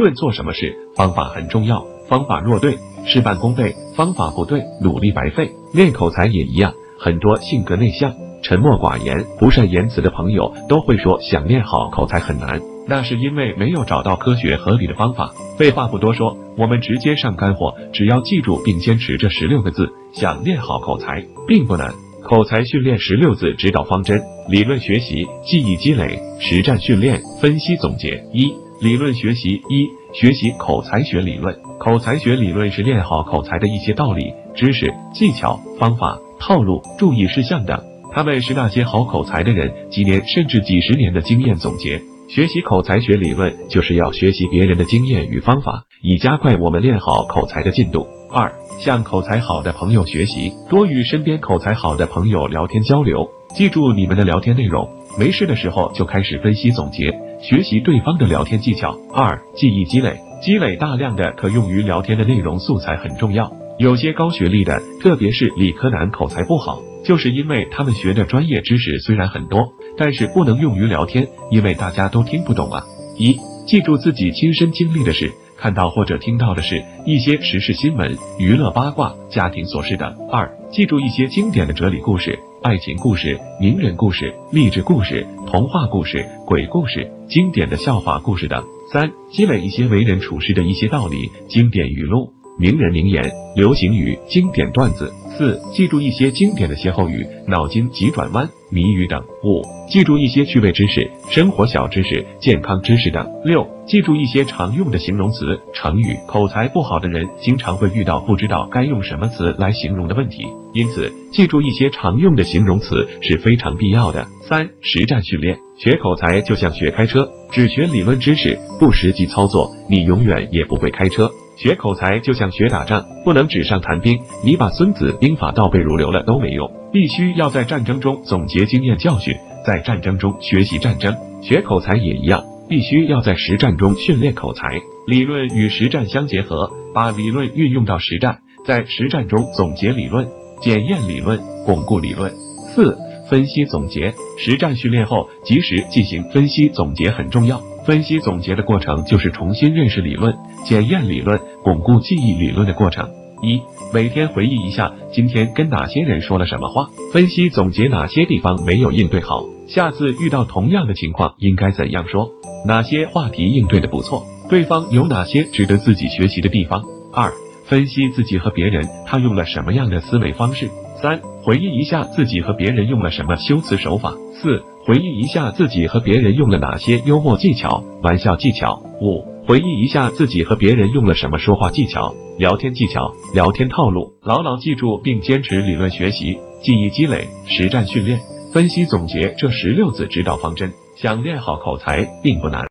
论做什么事，方法很重要。方法若对，事半功倍；方法不对，努力白费。练口才也一样，很多性格内向、沉默寡言、不善言辞的朋友都会说，想练好口才很难。那是因为没有找到科学合理的方法。废话不多说，我们直接上干货。只要记住并坚持这十六个字，想练好口才并不难。口才训练十六字指导方针：理论学习、记忆积累、实战训练、分析总结。一、理论学习一、学习口才学理论。口才学理论是练好口才的一些道理、知识、技巧、方法、套路、注意事项等。他们是那些好口才的人几年甚至几十年的经验总结。学习口才学理论，就是要学习别人的经验与方法，以加快我们练好口才的进度。二、向口才好的朋友学习，多与身边口才好的朋友聊天交流，记住你们的聊天内容。没事的时候就开始分析总结，学习对方的聊天技巧。二、记忆积累，积累大量的可用于聊天的内容素材很重要。有些高学历的，特别是理科男，口才不好，就是因为他们学的专业知识虽然很多。但是不能用于聊天，因为大家都听不懂啊。一，记住自己亲身经历的事，看到或者听到的是一些时事新闻、娱乐八卦、家庭琐事等。二，记住一些经典的哲理故事、爱情故事、名人故事、励志故事、童话故事、鬼故事、经典的笑话故事等。三，积累一些为人处事的一些道理、经典语录。名人名言、流行语、经典段子。四、记住一些经典的歇后语、脑筋急转弯、谜语等。五、记住一些趣味知识、生活小知识、健康知识等。六、记住一些常用的形容词、成语。口才不好的人经常会遇到不知道该用什么词来形容的问题，因此记住一些常用的形容词是非常必要的。三、实战训练。学口才就像学开车，只学理论知识，不实际操作，你永远也不会开车。学口才就像学打仗，不能纸上谈兵。你把《孙子兵法》倒背如流了都没用，必须要在战争中总结经验教训，在战争中学习战争。学口才也一样，必须要在实战中训练口才。理论与实战相结合，把理论运用到实战，在实战中总结理论、检验理论、巩固理论。四、分析总结。实战训练后，及时进行分析总结很重要。分析总结的过程就是重新认识理论、检验理论、巩固记忆理论的过程。一、每天回忆一下今天跟哪些人说了什么话，分析总结哪些地方没有应对好，下次遇到同样的情况应该怎样说，哪些话题应对的不错，对方有哪些值得自己学习的地方。二、分析自己和别人他用了什么样的思维方式。三、回忆一下自己和别人用了什么修辞手法。四。回忆一下自己和别人用了哪些幽默技巧、玩笑技巧。五、回忆一下自己和别人用了什么说话技巧、聊天技巧、聊天套路。牢牢记住并坚持理论学习、记忆积累、实战训练、分析总结这十六字指导方针。想练好口才并不难。